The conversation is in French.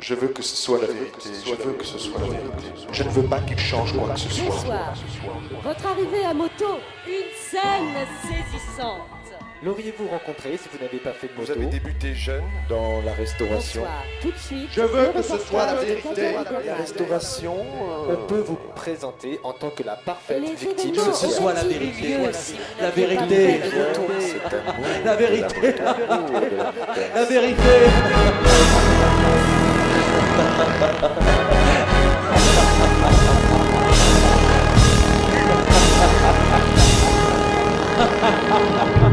Je veux que ce soit la vérité. Je veux que ce soit la vérité. Je ne veux pas qu'il change quoi que ce soit. Bonsoir. Votre arrivée à moto, une scène saisissante. L'auriez-vous rencontré si vous n'avez pas fait de Vous moto avez débuté jeune dans la restauration. Bonsoir. Tout de suite. Je veux que ce soit la vérité. La restauration. euh, On peut vous présenter en tant que la parfaite Les victime événements Que ce soit la vérité. vous La vérité. La vérité. La vérité. L'amour de la terre. La vérité.